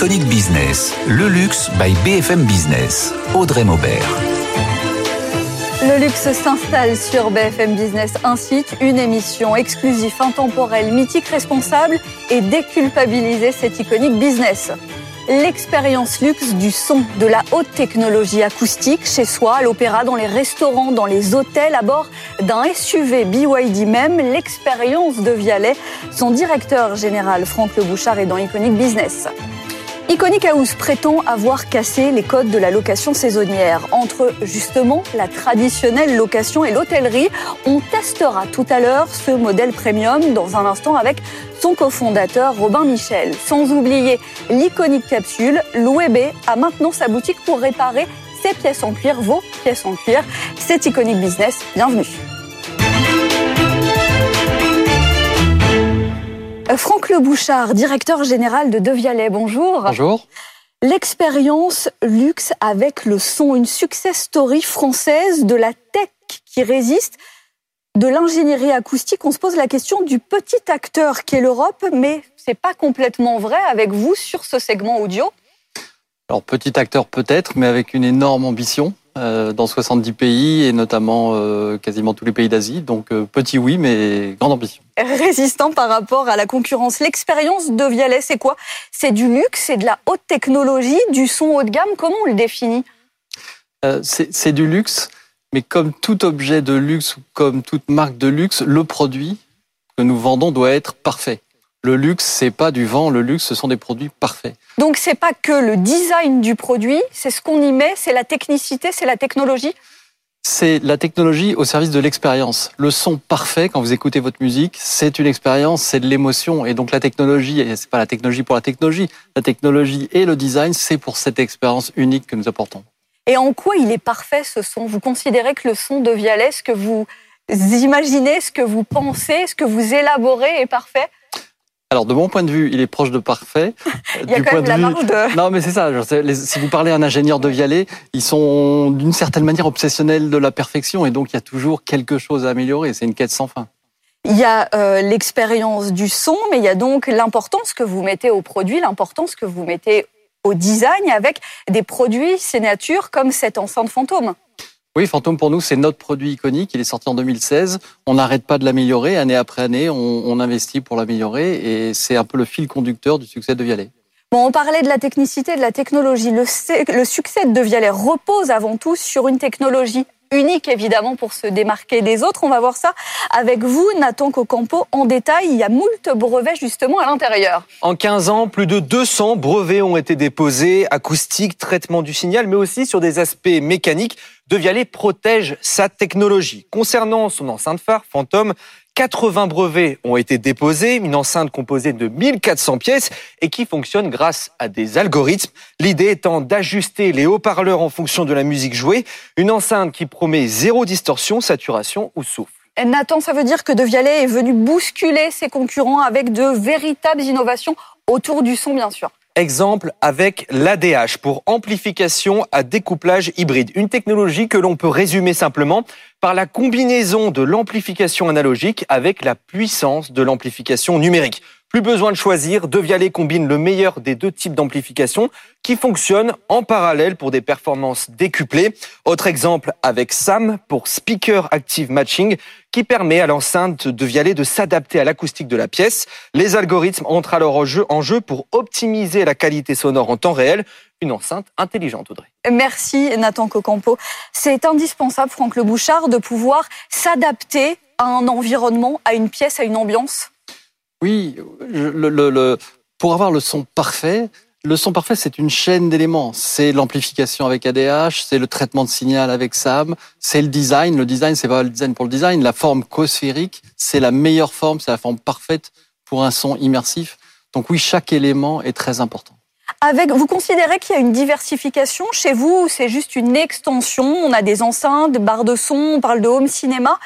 Iconic Business, le luxe by BFM Business. Audrey Maubert. Le luxe s'installe sur BFM Business, site, une émission exclusive, intemporelle, mythique, responsable et déculpabiliser cet iconique business. L'expérience luxe du son, de la haute technologie acoustique chez soi, à l'opéra, dans les restaurants, dans les hôtels, à bord d'un SUV BYD même, l'expérience de Vialet. Son directeur général, Franck Le Bouchard, est dans Iconic Business. Iconic House prétend avoir cassé les codes de la location saisonnière. Entre justement la traditionnelle location et l'hôtellerie, on testera tout à l'heure ce modèle premium dans un instant avec son cofondateur Robin Michel. Sans oublier l'iconique capsule, l'OEB a maintenant sa boutique pour réparer ses pièces en cuir, vos pièces en cuir. C'est Iconic Business, bienvenue. Franck Le Bouchard, directeur général de Devialet, bonjour. Bonjour. L'expérience luxe avec le son, une success story française de la tech qui résiste, de l'ingénierie acoustique. On se pose la question du petit acteur qu'est l'Europe, mais c'est pas complètement vrai avec vous sur ce segment audio. Alors petit acteur peut-être, mais avec une énorme ambition. Euh, dans 70 pays et notamment euh, quasiment tous les pays d'Asie. Donc euh, petit oui, mais grande ambition. Résistant par rapport à la concurrence. L'expérience de Vialet, c'est quoi? C'est du luxe, c'est de la haute technologie, du son haut de gamme? Comment on le définit? C'est du luxe, mais comme tout objet de luxe ou comme toute marque de luxe, le produit que nous vendons doit être parfait. Le luxe, c'est pas du vent. Le luxe, ce sont des produits parfaits. Donc, c'est pas que le design du produit, c'est ce qu'on y met, c'est la technicité, c'est la technologie. C'est la technologie au service de l'expérience. Le son parfait, quand vous écoutez votre musique, c'est une expérience, c'est de l'émotion. Et donc la technologie, c'est pas la technologie pour la technologie. La technologie et le design, c'est pour cette expérience unique que nous apportons. Et en quoi il est parfait ce son? Vous considérez que le son de Vialet, ce que vous imaginez, ce que vous pensez, ce que vous élaborez est parfait? Alors, de mon point de vue, il est proche de parfait. il y a quand même la marge de... Non, mais c'est ça. si vous parlez à un ingénieur de Vialet, ils sont d'une certaine manière obsessionnels de la perfection et donc il y a toujours quelque chose à améliorer. C'est une quête sans fin. Il y a euh, l'expérience du son, mais il y a donc l'importance que vous mettez au produit, l'importance que vous mettez au design avec des produits signature comme cette enceinte fantôme. Oui, Fantôme pour nous, c'est notre produit iconique. Il est sorti en 2016. On n'arrête pas de l'améliorer. Année après année, on, investit pour l'améliorer et c'est un peu le fil conducteur du succès de Vialet. Bon, on parlait de la technicité, de la technologie. Le, le succès de Vialet repose avant tout sur une technologie unique évidemment pour se démarquer des autres. On va voir ça avec vous, Nathan Cocampo, en détail. Il y a moult brevets justement à l'intérieur. En 15 ans, plus de 200 brevets ont été déposés, acoustique, traitement du signal, mais aussi sur des aspects mécaniques. De Vialet protège sa technologie. Concernant son enceinte phare, Phantom, 80 brevets ont été déposés, une enceinte composée de 1400 pièces et qui fonctionne grâce à des algorithmes. L'idée étant d'ajuster les haut-parleurs en fonction de la musique jouée, une enceinte qui promet zéro distorsion, saturation ou souffle. Nathan, ça veut dire que De Vialet est venu bousculer ses concurrents avec de véritables innovations autour du son, bien sûr. Exemple avec l'ADH pour amplification à découplage hybride, une technologie que l'on peut résumer simplement par la combinaison de l'amplification analogique avec la puissance de l'amplification numérique. Plus besoin de choisir, Devialet combine le meilleur des deux types d'amplification qui fonctionnent en parallèle pour des performances décuplées. Autre exemple avec SAM pour Speaker Active Matching qui permet à l'enceinte de Vialet de s'adapter à l'acoustique de la pièce. Les algorithmes entrent alors en jeu, en jeu pour optimiser la qualité sonore en temps réel. Une enceinte intelligente, Audrey. Merci Nathan Cocampo. C'est indispensable, Franck Le Bouchard, de pouvoir s'adapter à un environnement, à une pièce, à une ambiance? Oui, le, pour avoir le son parfait, le son parfait, c'est une chaîne d'éléments. C'est l'amplification avec ADH, c'est le traitement de signal avec SAM, c'est le design. Le design, c'est pas le design pour le design. La forme cosphérique, c'est la meilleure forme, c'est la forme parfaite pour un son immersif. Donc oui, chaque élément est très important. Avec, vous considérez qu'il y a une diversification chez vous ou c'est juste une extension? On a des enceintes, barres de son, on parle de home cinéma.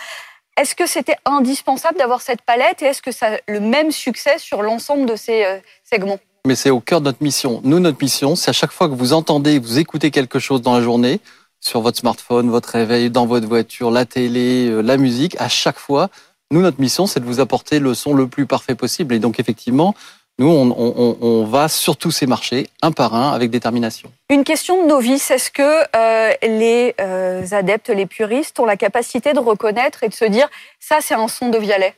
Est-ce que c'était indispensable d'avoir cette palette et est-ce que ça a le même succès sur l'ensemble de ces euh, segments? Mais c'est au cœur de notre mission. Nous, notre mission, c'est à chaque fois que vous entendez, vous écoutez quelque chose dans la journée, sur votre smartphone, votre réveil, dans votre voiture, la télé, euh, la musique, à chaque fois, nous, notre mission, c'est de vous apporter le son le plus parfait possible. Et donc, effectivement, Nous, on, on, on, va sur tous ces marchés, un par un, avec détermination. Une question de novice, est-ce que euh, les euh, adeptes, les puristes ont la capacité de reconnaître et de se dire, ça c'est un son de Vialet?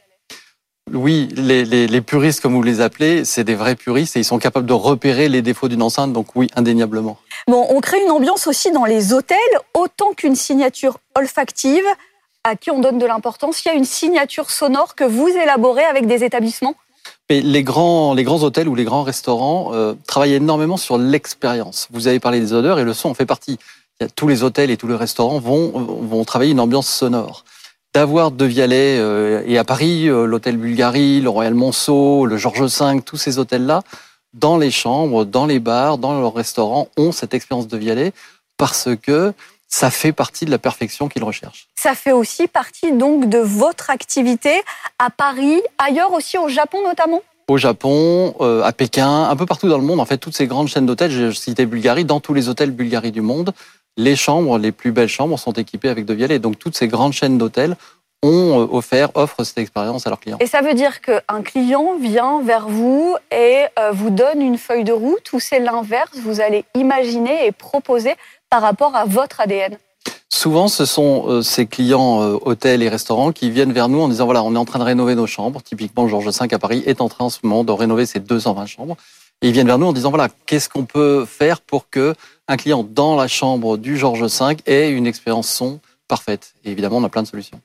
Oui, les, les, les, puristes, comme vous les appelez, c'est des vrais puristes et ils sont capables de repérer les défauts d'une enceinte, donc oui, indéniablement. Bon, on crée une ambiance aussi dans les hôtels, autant qu'une signature olfactive à qui on donne de l'importance. Il y a une signature sonore que vous élaborez avec des établissements? Mais les grands, les grands hôtels ou les grands restaurants euh, travaillent énormément sur l'expérience. Vous avez parlé des odeurs et le son en fait partie. Tous les hôtels et tous les restaurants vont, vont travailler une ambiance sonore d'avoir De Vialet euh, et à Paris, euh, l'hôtel Bulgarie, le Royal Monceau, le Georges V, tous ces hôtels-là, dans les chambres, dans les bars, dans leurs restaurants, ont cette expérience de Vialet parce que ça fait partie de la perfection qu'ils recherchent. Ça fait aussi partie donc de votre activité à Paris, ailleurs aussi au Japon notamment? Au Japon, euh, à Pékin, un peu partout dans le monde. En fait, toutes ces grandes chaînes d'hôtels, j'ai cité Bulgarie, dans tous les hôtels Bulgarie du monde, les chambres, les plus belles chambres sont équipées avec De Vialet. Donc toutes ces grandes chaînes d'hôtels ont euh, offert, offrent cette expérience à leurs clients. Et ça veut dire qu'un client vient vers vous et euh, vous donne une feuille de route ou c'est l'inverse, vous allez imaginer et proposer par rapport à votre ADN Souvent, ce sont euh, ces clients hôtels et restaurants qui viennent vers nous en disant voilà, on est en train de rénover nos chambres. Typiquement, Georges V à Paris est en train en ce moment de rénover ses 220 chambres. Et ils viennent vers nous en disant voilà, qu'est-ce qu'on peut faire pour que un client dans la chambre du Georges V ait une expérience son parfaite. Et évidemment, on a plein de solutions.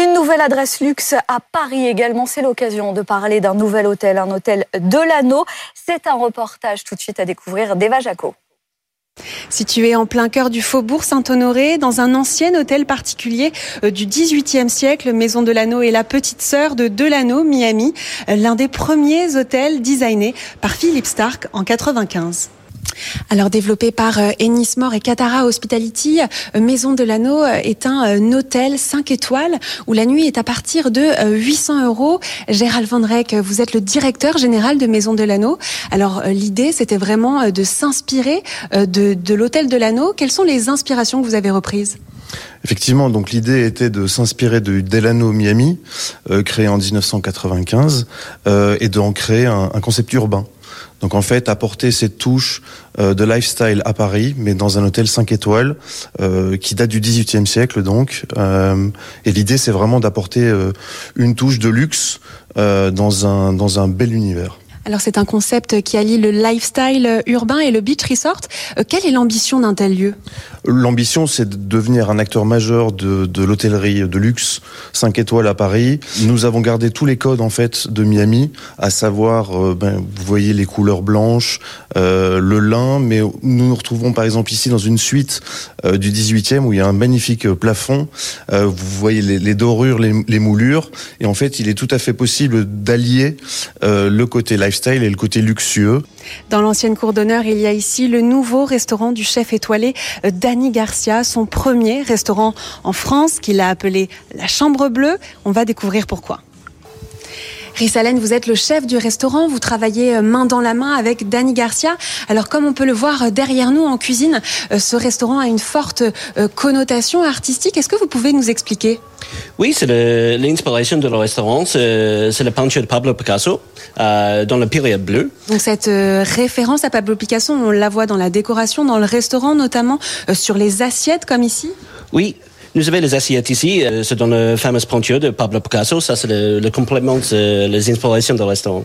Une nouvelle adresse luxe à Paris également. C'est l'occasion de parler d'un nouvel hôtel, un hôtel de l'anneau. C'est un reportage tout de suite à découvrir d'Eva Jaco. Situé en plein cœur du faubourg Saint-Honoré, dans un ancien hôtel particulier euh, du XVIIIe siècle, Maison de l'Anneau est la petite sœur de Delano, Miami, euh, l'un des premiers hôtels designés par Philippe Stark en 95. Alors développé par euh, Ennismore et Catara Hospitality, euh, Maison de euh, est un hôtel 5 étoiles où la nuit est à partir de 800 euros. Gérald Van Reyck, vous êtes le directeur général de Maison de l'Anneau. Alors l'idée, c'était vraiment de s'inspirer de, l'hôtel de l'Anneau. Quelles sont les inspirations que vous avez reprises? Effectivement, donc l'idée était de s'inspirer de Delano Miami, créé en 1995, euh, et d'en créer un, concept urbain. Donc en fait, apporter cette touche euh, de lifestyle à Paris, mais dans un hôtel 5 étoiles euh, qui date du 18e siècle donc. Euh, et l'idée, c'est vraiment d'apporter une touche de luxe dans un dans un bel univers. Alors c'est un concept qui allie le lifestyle urbain et le beach resort. quelle est l'ambition d'un tel lieu? L'ambition, c'est de devenir un acteur majeur de, de l'hôtellerie de luxe 5 étoiles à Paris. Nous avons gardé tous les codes en fait de Miami, à savoir, euh, ben, vous voyez les couleurs blanches, euh, le lin, mais nous nous retrouvons par exemple ici dans une suite euh, du 18e où il y a un magnifique plafond. Euh, vous voyez les, dorures, les, les, moulures, et en fait, il est tout à fait possible d'allier euh, le côté lifestyle et le côté luxueux. Dans l'ancienne cour d'honneur, il y a ici le nouveau restaurant du chef étoilé Danny Garcia, son premier restaurant en France qu'il a appelé la Chambre Bleue. On va découvrir pourquoi. Rissalène, vous êtes le chef du restaurant, vous travaillez main dans la main avec Danny Garcia. Alors comme on peut le voir derrière nous en cuisine, ce restaurant a une forte connotation artistique. Est-ce que vous pouvez nous expliquer? Oui, c'est l'inspiration de le restaurant, c'est la peinture de Pablo Picasso euh, dans la période bleue. Donc cette euh, référence à Pablo Picasso, on la voit dans la décoration, dans le restaurant notamment, euh, sur les assiettes comme ici? Oui, nous avons les assiettes ici, euh, c'est dans la fameuse peinture de Pablo Picasso, ça c'est le, le, complément des inspirations du restaurant.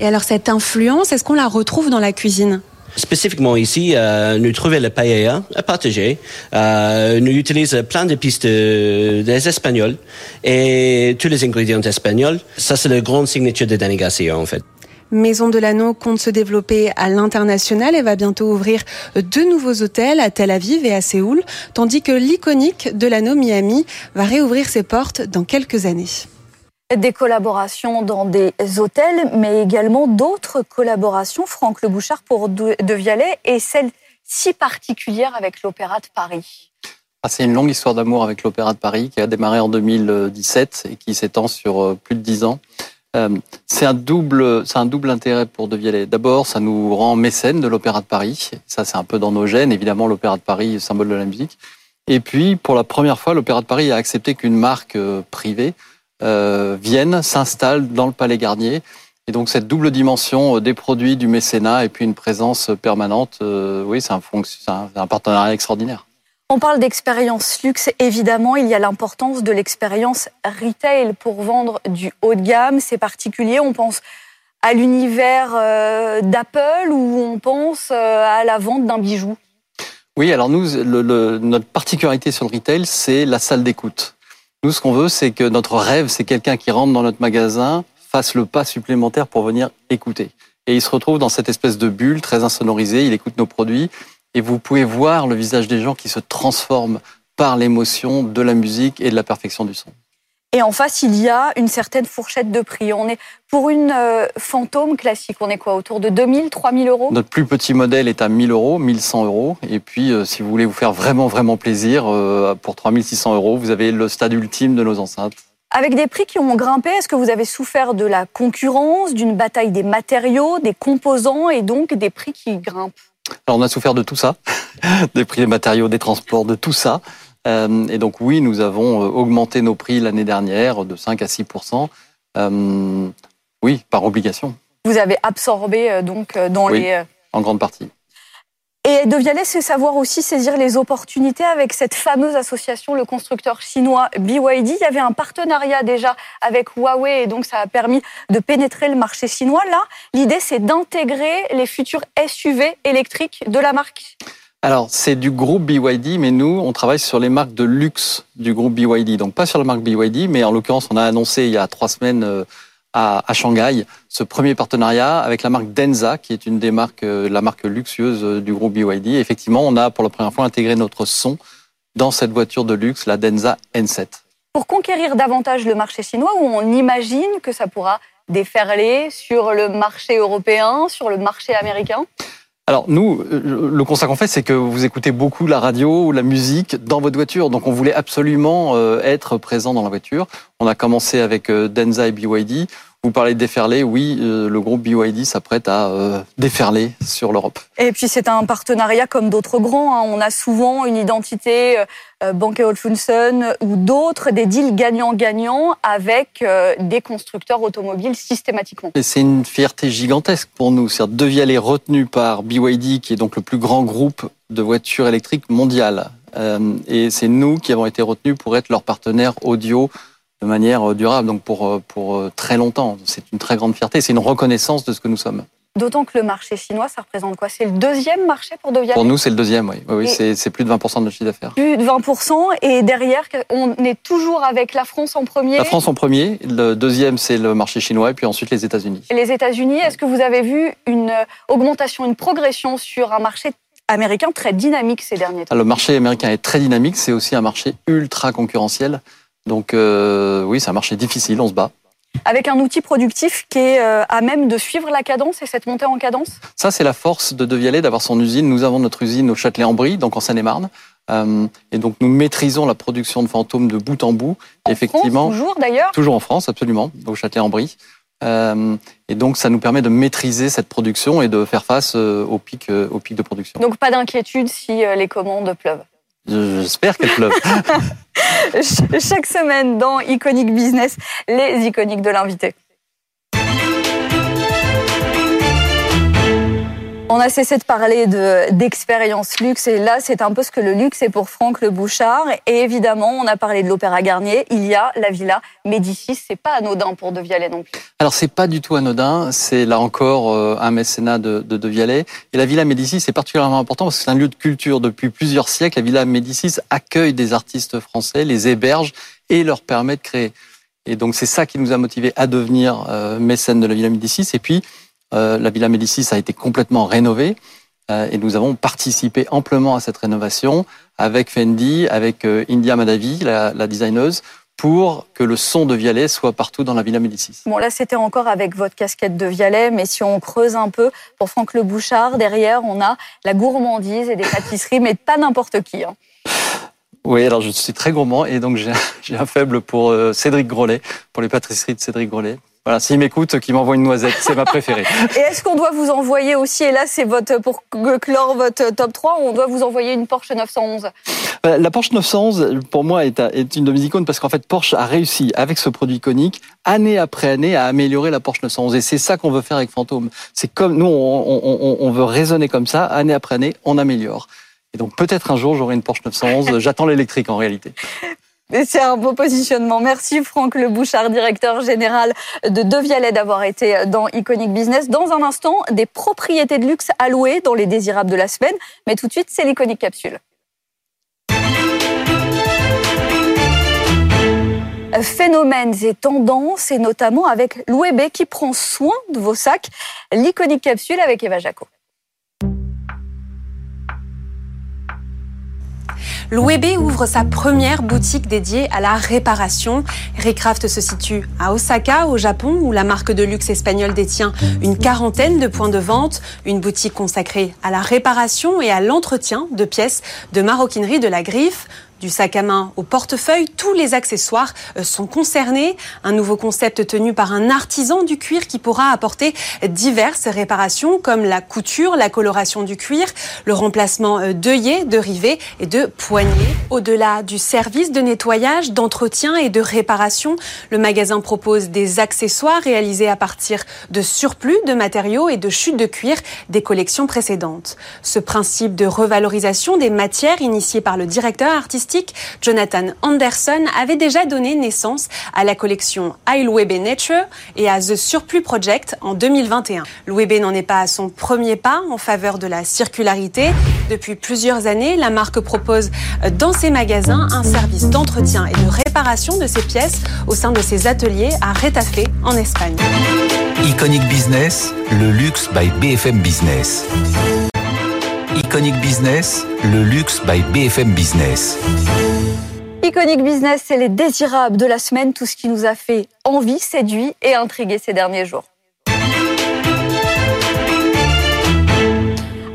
Et alors cette influence, est-ce qu'on la retrouve dans la cuisine? Spécifiquement ici, euh, nous trouvons le paella à partager. Euh, nous utilisons plein de pistes des espagnols et tous les ingrédients espagnols. Ça, c'est le grand signature de Danny Garcia, en fait. Maison de l'Anneau compte se développer à l'international et va bientôt ouvrir deux nouveaux hôtels à Tel Aviv et à Séoul, tandis que l'iconique de l'Anneau Miami va réouvrir ses portes dans quelques années des collaborations dans des hôtels, mais également d'autres collaborations, Franck Le Bouchard pour De Vialet, et celle si particulière avec l'Opéra de Paris. Ah, c'est une longue histoire d'amour avec l'Opéra de Paris qui a démarré en 2017 et qui s'étend sur euh, plus de dix ans. Euh, c'est un double, c'est un double intérêt pour De Vialet. D'abord, ça nous rend mécène de l'Opéra de Paris. Ça, c'est un peu dans nos gènes. Évidemment, l'Opéra de Paris, symbole de la musique. Et puis, pour la première fois, l'Opéra de Paris a accepté qu'une marque euh, privée euh, viennent, s'installent dans le Palais Garnier. Et donc cette double dimension des produits, du mécénat et puis une présence permanente, oui, c'est un partenariat extraordinaire. On parle d'expérience luxe, évidemment, il y a l'importance de l'expérience retail pour vendre du haut de gamme. C'est particulier, on pense à l'univers euh, d'Apple ou on pense euh, à la vente d'un bijou? Oui, alors nous, notre particularité sur le retail, c'est la salle d'écoute. Nous, ce qu'on veut, c'est que notre rêve, c'est quelqu'un qui rentre dans notre magasin, fasse le pas supplémentaire pour venir écouter. Et il se retrouve dans cette espèce de bulle très insonorisée, il écoute nos produits, et vous pouvez voir le visage des gens qui se transforment par l'émotion de la musique et de la perfection du son. Et en face, il y a une certaine fourchette de prix. On est pour une euh, fantôme classique, on est quoi autour de 2000, 3000 euros? Notre plus petit modèle est à 1000 euros, 1100 euros. Et puis, euh, si vous voulez vous faire vraiment, vraiment plaisir, euh, pour 3600 euros, vous avez le stade ultime de nos enceintes. Avec des prix qui ont grimpé, est-ce que vous avez souffert de la concurrence, d'une bataille des matériaux, des composants et donc des prix qui grimpent? Alors on a souffert de tout ça, des prix des matériaux, des transports, de tout ça. Euh, et donc oui, nous avons euh, augmenté nos prix l'année dernière de 5 à 6% euh, Oui, par obligation. Vous avez absorbé donc dans oui, les... En grande partie. Et De Vialet, c'est savoir aussi saisir les opportunités avec cette fameuse association, le constructeur chinois BYD. Il y avait un partenariat déjà avec Huawei et donc ça a permis de pénétrer le marché chinois. Là, l'idée, c'est d'intégrer les futurs SUV électriques de la marque. Alors, c'est du groupe BYD, mais nous, on travaille sur les marques de luxe du groupe BYD. Donc, pas sur la marque BYD, mais en l'occurrence, on a annoncé il y a trois semaines euh, à, Shanghai ce premier partenariat avec la marque Denza, qui est une des marques, euh, la marque luxueuse euh, du groupe BYD. effectivement, on a pour la première fois intégré notre son dans cette voiture de luxe, la Denza N7. Pour conquérir davantage le marché chinois, où on imagine que ça pourra déferler sur le marché européen, sur le marché américain? Alors nous, euh, le constat qu'on fait, c'est que vous écoutez beaucoup la radio ou la musique dans votre voiture. Donc on voulait absolument être présent dans la voiture. On a commencé avec Denza et BYD. Vous parlez de déferler, oui, euh, le groupe BYD s'apprête à euh, déferler sur l'Europe. Et puis c'est un partenariat comme d'autres grands. Hein. On a souvent une identité euh, Banque Olufsen ou d'autres, des deals gagnants-gagnants avec des constructeurs automobiles systématiquement. Et c'est une fierté gigantesque pour nous. C'est-à-dire Devial est retenu par BYD, qui est donc le plus grand groupe de voitures électriques mondial. et c'est nous qui avons été retenus pour être leur partenaire audio de manière euh, durable, donc pour, euh, pour euh, très longtemps. C'est une très grande fierté, c'est une reconnaissance de ce que nous sommes. D'autant que le marché chinois, ça représente quoi? C'est le deuxième marché pour Devialet Pour nous, c'est le deuxième, oui. oui, c'est plus de 20% de notre chiffre d'affaires. Plus de 20%, et derrière, on est toujours avec la France en premier La France en premier, le deuxième, c'est le marché chinois, et puis ensuite les États-Unis. Les États-Unis, est-ce que vous avez vu une augmentation, une progression sur un marché américain très dynamique ces derniers temps? Le marché américain est très dynamique, c'est aussi un marché ultra concurrentiel. Donc euh, oui, c'est un marché difficile, on se bat. Avec un outil productif qui est euh, à même de suivre la cadence et cette montée en cadence? Ça, c'est la force de Devialet d'avoir son usine. Nous avons notre usine au Châtelet-en-Brie, donc en Seine-et-Marne. Euh, et donc nous maîtrisons la production de fantômes de bout en bout. En Effectivement, France, toujours d'ailleurs? Toujours en France, absolument, au Châtelet-en-Brie. Euh, et donc, ça nous permet de maîtriser cette production et de faire face euh, au pic, euh, au pic de production. Donc, pas d'inquiétude si les commandes pleuvent? J'espère qu'elle pleuve. Chaque semaine dans Iconic Business, les iconiques de l'invité. On a cessé de parler d'expérience luxe et là, c'est un peu ce que le luxe est pour Franck Le Bouchard. Et évidemment, on a parlé de l'Opéra Garnier. Il y a la Villa Médicis. C'est pas anodin pour De Vialet non plus. Alors, c'est pas du tout anodin. C'est là encore euh, un mécénat de, de De Vialet. Et la Villa Médicis, c'est particulièrement important parce que c'est un lieu de culture depuis plusieurs siècles. La Villa Médicis accueille des artistes français, les héberge et leur permet de créer. Et donc, c'est ça qui nous a motivés à devenir euh, mécène de la Villa Médicis. Et puis, euh, la Villa Médicis a été complètement rénovée euh, et nous avons participé amplement à cette rénovation avec Fendi, avec euh, India Madavi, la, la designeuse, pour que le son de Vialet soit partout dans la Villa Médicis. Bon, là, c'était encore avec votre casquette de Vialet, mais si on creuse un peu, pour Franck Le Bouchard, derrière, on a la gourmandise et des pâtisseries, mais pas n'importe qui. Hein. Oui, alors je suis très gourmand et donc j'ai un faible pour Cédric Grolet, pour les pâtisseries de Cédric Grolet. Voilà, s'il m'écoute, qu'il m'envoie une noisette, c'est ma préférée. Et est-ce qu'on doit vous envoyer aussi, et là c'est votre pour clore votre top 3, on doit vous envoyer une Porsche 911 Bah, La Porsche 911, pour moi, est, une de mes icônes parce qu'en fait, Porsche a réussi, avec ce produit iconique, année après année, à améliorer la Porsche 911. Et c'est ça qu'on veut faire avec Fantôme. C'est comme nous, on- on veut raisonner comme ça, année après année, on améliore. Et donc peut-être un jour, j'aurai une Porsche 911. J'attends l'électrique en réalité. C'est un beau positionnement. Merci Franck Le Bouchard, directeur général de Devialet, d'avoir été dans Iconic Business. Dans un instant, des propriétés de luxe à louer dans les désirables de la semaine. Mais tout de suite, c'est l'Iconic Capsule. Phénomènes et tendances, et notamment avec l'Ouébé qui prend soin de vos sacs. L'Iconic Capsule avec Eva Jaco. L'Ouébé ouvre sa première boutique dédiée à la réparation. Raycraft se situe à Osaka, au Japon, où la marque de luxe espagnole détient une quarantaine de points de vente. Une boutique consacrée à la réparation et à l'entretien de pièces de maroquinerie de la griffe. Du sac à main au portefeuille, tous les accessoires euh, sont concernés. Un nouveau concept tenu par un artisan du cuir qui pourra apporter diverses réparations comme la couture, la coloration du cuir, le remplacement euh, d'œillets, de rivets et de poignées. Au-delà du service de nettoyage, d'entretien et de réparation, le magasin propose des accessoires réalisés à partir de surplus de matériaux et de chutes de cuir des collections précédentes. Ce principe de revalorisation des matières initié par le directeur artistique Jonathan Anderson avait déjà donné naissance à la collection Webe Nature et à The Surplus Project en 2021. L'Webe n'en est pas à son premier pas en faveur de la circularité. Depuis plusieurs années, la marque propose dans ses magasins un service d'entretien et de réparation de ses pièces au sein de ses ateliers à Retafe en Espagne. Iconic Business, le luxe by BFM Business. Iconic Business, le luxe by BFM Business. Iconic Business, c'est les désirables de la semaine, tout ce qui nous a fait envie, séduit et intrigué ces derniers jours.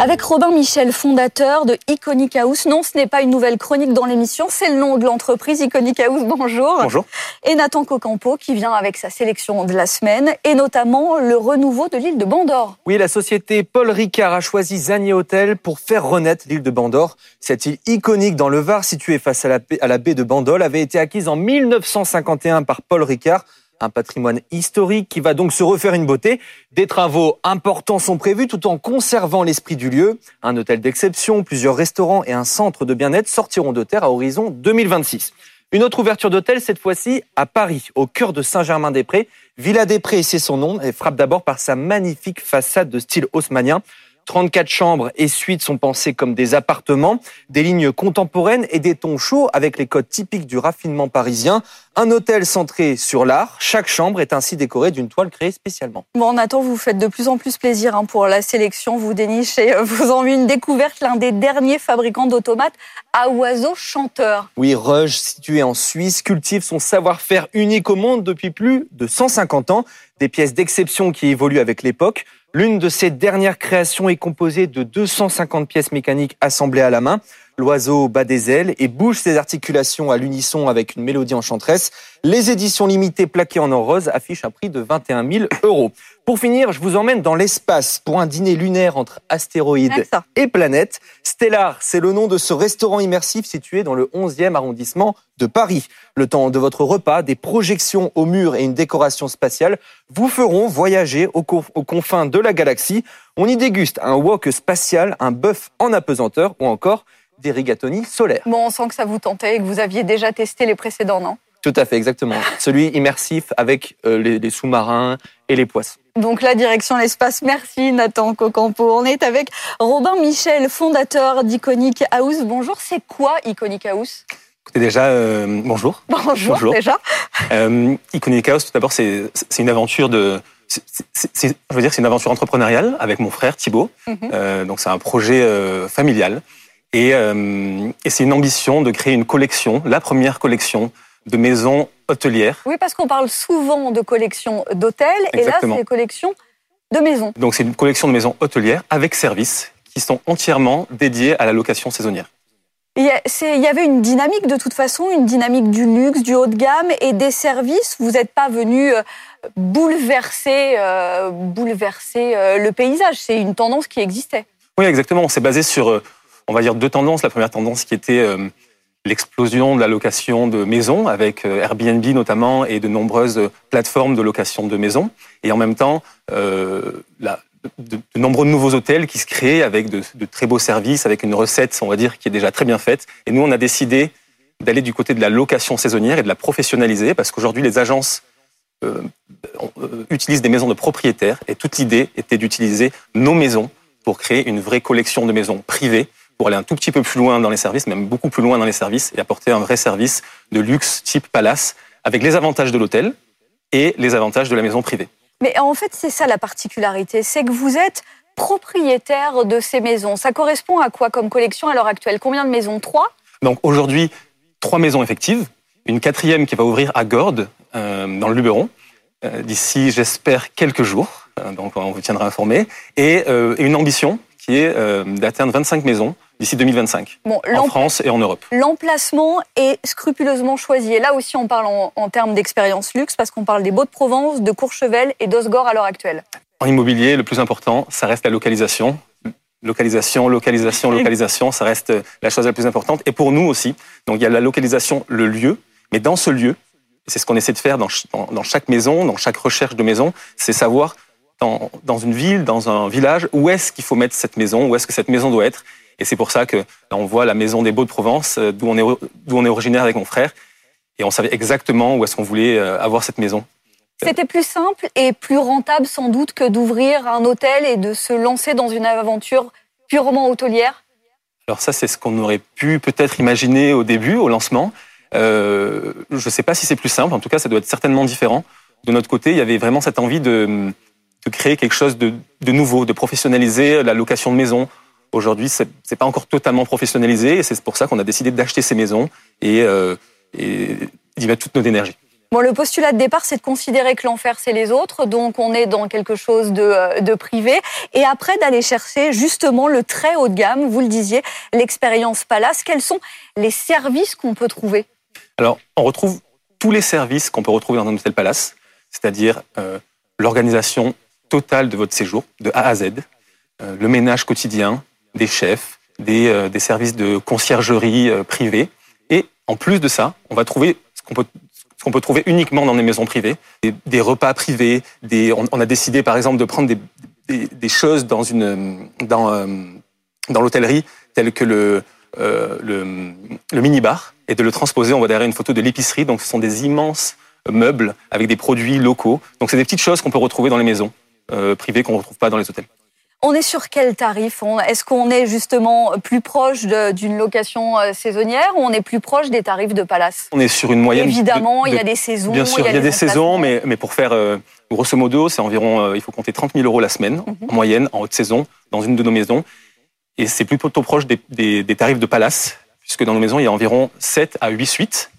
Avec Robin Michel, fondateur de Iconic House. Non, ce n'est pas une nouvelle chronique dans l'émission, c'est le nom de l'entreprise Iconic House. Bonjour. Bonjour. Et Nathan Cocampo qui vient avec sa sélection de la semaine et notamment le renouveau de l'île de Bandor. Oui, la société Paul Ricard a choisi Zanier Hotel pour faire renaître l'île de Bandor. Cette île iconique dans le Var, située face à la, baie- de Bandol, avait été acquise en 1951 par Paul Ricard. Un patrimoine historique qui va donc se refaire une beauté. Des travaux importants sont prévus tout en conservant l'esprit du lieu. Un hôtel d'exception, plusieurs restaurants et un centre de bien-être sortiront de terre à horizon 2026. Une autre ouverture d'hôtel, cette fois-ci à Paris, au cœur de Saint-Germain-des-Prés. Villa des Prés, c'est son nom, et frappe d'abord par sa magnifique façade de style haussmannien. 34 chambres et suites sont pensées comme des appartements, des lignes contemporaines et des tons chauds avec les codes typiques du raffinement parisien. Un hôtel centré sur l'art. Chaque chambre est ainsi décorée d'une toile créée spécialement. Bon, Nathan, vous faites de plus en plus plaisir hein, pour la sélection. Vous dénichez, euh, vous en une découverte, l'un des derniers fabricants d'automates à oiseaux chanteurs. Oui, Ruge, situé en Suisse, cultive son savoir-faire unique au monde depuis plus de 150 ans. Des pièces d'exception qui évoluent avec l'époque. L'une de ses dernières créations est composée de 250 pièces mécaniques assemblées à la main. L'oiseau bat des ailes et bouge ses articulations à l'unisson avec une mélodie enchanteresse. Les éditions limitées plaquées en or rose affichent un prix de 21 000 euros. Pour finir, je vous emmène dans l'espace pour un dîner lunaire entre astéroïdes et planètes. Stellar, c'est le nom de ce restaurant immersif situé dans le 11e arrondissement de Paris. Le temps de votre repas, des projections au mur et une décoration spatiale vous feront voyager aux confins de la galaxie. On y déguste un wok spatial, un bœuf en apesanteur ou encore des rigatoni solaires. Bon, on sent que ça vous tentait et que vous aviez déjà testé les précédents, non? Tout à fait, exactement. Celui immersif avec euh, les, les sous-marins et les poissons. Donc la direction l'espace. Merci Nathan Cocampo. On est avec Robin Michel, fondateur d'Iconic House. Bonjour, c'est quoi Iconic House? Écoutez, déjà, euh, bonjour. Bonjour, Bonjour. déjà. Euh, Iconic House, tout d'abord, c'est une aventure de... je veux dire, c'est une aventure entrepreneuriale avec mon frère Thibaut. Mhm. Euh, donc, c'est un projet euh, familial. Et, euh, et c'est une ambition de créer une collection, la première collection de maisons hôtelières. Oui, parce qu'on parle souvent de collection d'hôtels et là, c'est collection de maisons. Donc, c'est une collection de maisons hôtelières avec services qui sont entièrement dédiés à la location saisonnière. Il y, avait une dynamique de toute façon, une dynamique du luxe, du haut de gamme et des services. Vous n'êtes pas venu euh, bouleverser, euh, bouleverser euh, le paysage. C'est une tendance qui existait. Oui, exactement. On s'est basé sur, on va dire, deux tendances. La première tendance qui était euh, l'explosion de la location de maisons, avec euh, Airbnb notamment, et de nombreuses plateformes de location de maisons. Et en même temps, euh, de, nombreux nouveaux hôtels qui se créent avec de, très beaux services, avec une recette, on va dire, qui est déjà très bien faite. Et nous, on a décidé d'aller du côté de la location saisonnière et de la professionnaliser, parce qu'aujourd'hui, les agences utilisent des maisons de propriétaires, et toute l'idée était d'utiliser nos maisons pour créer une vraie collection de maisons privées, pour aller un tout petit peu plus loin dans les services, même beaucoup plus loin dans les services, et apporter un vrai service de luxe type palace, avec les avantages de l'hôtel et les avantages de la maison privée. Mais en fait, c'est ça la particularité, c'est que vous êtes propriétaire de ces maisons. Ça correspond à quoi comme collection à l'heure actuelle? Combien de maisons? Trois? Donc aujourd'hui, trois maisons effectives, une quatrième qui va ouvrir à Gordes, euh, dans le Luberon, euh, d'ici, j'espère, quelques jours. Euh, donc on vous tiendra informé. Et euh, et une ambition qui est euh, d'atteindre 25 maisons d'ici 2025, Bon, en France et en Europe. L'emplacement est scrupuleusement choisi. Et là aussi, on parle en, en termes d'expérience luxe parce qu'on parle des Beaux-de-Provence, de Courchevel et d'Osgore à l'heure actuelle. En immobilier, le plus important, ça reste la localisation. Localisation, localisation, localisation, ça reste la chose la plus importante. Et pour nous aussi, donc il y a la localisation, le lieu, mais dans ce lieu, c'est ce qu'on essaie de faire dans, ch- dans- dans chaque maison, dans chaque recherche de maison, c'est savoir dans, dans une ville, dans un village, où est-ce qu'il faut mettre cette maison, où est-ce que cette maison doit être. Et c'est pour ça que là, on voit la maison des Beaux-de-Provence, euh, d'où on, est, on est originaire avec mon frère, et on savait exactement où est-ce qu'on voulait euh, avoir cette maison. C'était plus simple et plus rentable sans doute que d'ouvrir un hôtel et de se lancer dans une aventure purement hôtelière? Alors ça, c'est ce qu'on aurait pu peut-être imaginer au début, au lancement. Euh, je ne sais pas si c'est plus simple. En tout cas, ça doit être certainement différent. De notre côté, il y avait vraiment cette envie de, de créer quelque chose de, de nouveau, de professionnaliser la location de maison. Aujourd'hui, c'est c'est pas encore totalement professionnalisé, et c'est pour ça qu'on a décidé d'acheter ces maisons et, euh, et d'y mettre toute notre énergie. Bon, le postulat de départ, c'est de considérer que l'enfer, c'est les autres, donc on est dans quelque chose de, euh, de privé, et après d'aller chercher justement le très haut de gamme, vous le disiez, l'expérience Palace. Quels sont les services qu'on peut trouver? Alors, on retrouve tous les services qu'on peut retrouver dans un hôtel Palace, c'est-à-dire euh, l'organisation totale de votre séjour, de A à Z, euh, le ménage quotidien, des chefs, des, euh, des services de conciergerie euh, privée. Et en plus de ça, on va trouver ce qu'on peut, qu'on peut trouver uniquement dans des maisons privées, des, repas privés. Des, on, a décidé, par exemple, de prendre des, des, choses dans, une, dans, euh, dans l'hôtellerie, telles que le, le, le minibar, et de le transposer. On voit derrière une photo de l'épicerie. Donc, ce sont des immenses meubles avec des produits locaux. Donc, c'est des petites choses qu'on peut retrouver dans les maisons euh, privées qu'on ne retrouve pas dans les hôtels. On est sur quel tarif Est-ce qu'on est justement plus proche d'une location euh, saisonnière ou on est plus proche des tarifs de Palace? On est sur une moyenne. de- Évidemment, il y a des saisons. Bien sûr, il y a, des saisons, mais, mais pour faire euh, grosso modo, c'est environ, euh, il faut compter 30 000 euros la semaine Mhm. en moyenne, en haute saison, dans une de nos maisons. Et c'est plutôt proche des, des- des tarifs de Palace, puisque dans nos maisons, il y a environ 7 à 8 suites.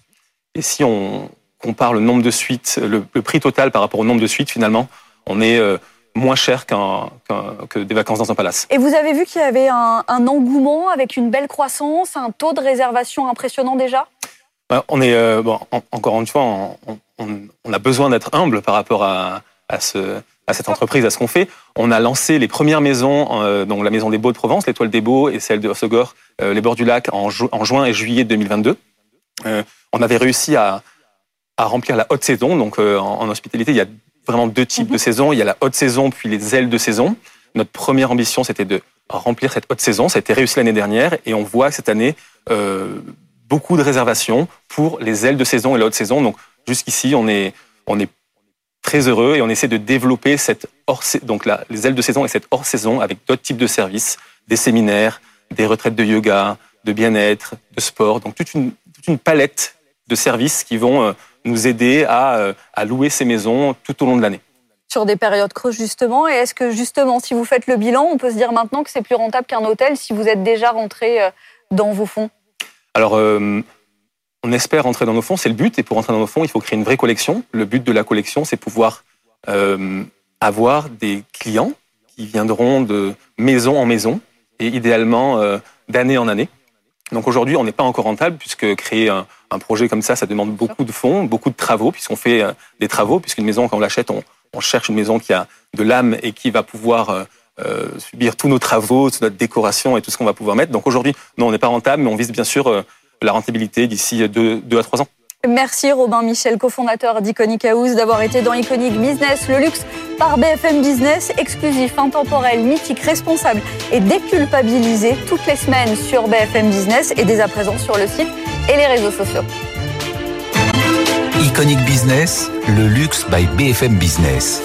Et si on compare le nombre de suites, le, le prix total par rapport au nombre de suites, finalement, on est euh, moins cher qu'un- qu'un- que des vacances dans un palace. Et vous avez vu qu'il y avait un, un engouement avec une belle croissance, un taux de réservation impressionnant déjà? Ouais, On est, euh, bon, en- encore une fois, on, on- on a besoin d'être humble par rapport à, à, ce, à cette entreprise, à ce qu'on fait. On a lancé les premières maisons, euh, donc la maison des Beaux de Provence, l'Étoile des Beaux et celle de Hossegor, euh, les bords du lac, en, ju- en juin et juillet 2022. Euh, on avait réussi à, à remplir la haute saison. Donc en, en hospitalité, il y a vraiment deux types de saisons. Il y a la haute saison puis les ailes de saison. Notre première ambition, c'était de remplir cette haute saison. Ça a été réussi l'année dernière et on voit cette année euh, beaucoup de réservations pour les ailes de saison et la haute saison. Donc jusqu'ici, on est, on est très heureux et on essaie de développer cette hors donc la, les ailes de saison et cette hors saison avec d'autres types de services, des séminaires, des retraites de yoga, de bien-être, de sport. Donc toute une, toute une palette de services qui vont euh, nous aider à, euh, à louer ces maisons tout au long de l'année. sur des périodes creuses justement Et est-ce que justement, si vous faites le bilan, on peut se dire maintenant que c'est plus rentable qu'un hôtel si vous êtes déjà rentré euh, dans vos fonds? Alors, euh, on espère rentrer dans nos fonds, c'est le but. Et pour rentrer dans nos fonds, il faut créer une vraie collection. Le but de la collection, c'est pouvoir euh, avoir des clients qui viendront de maison en maison et idéalement euh, d'année en année. Donc aujourd'hui, on n'est pas encore rentable puisque créer un, un, projet comme ça, ça demande beaucoup de fonds, beaucoup de travaux, puisqu'on fait euh, des travaux, puisqu'une maison, quand on l'achète, on, on, cherche une maison qui a de l'âme et qui va pouvoir euh, euh subir tous nos travaux, toute notre décoration et tout ce qu'on va pouvoir mettre. Donc aujourd'hui, non, on n'est pas rentable, mais on vise bien sûr euh, la rentabilité d'ici deux, deux à trois ans. Merci Robin Michel, cofondateur d'Iconic House, d'avoir été dans Iconic Business, le luxe par BFM Business, exclusif, intemporel, mythique, responsable et déculpabilisé toutes les semaines sur BFM Business et dès à présent sur le site et les réseaux sociaux. Iconic Business, le luxe by BFM Business.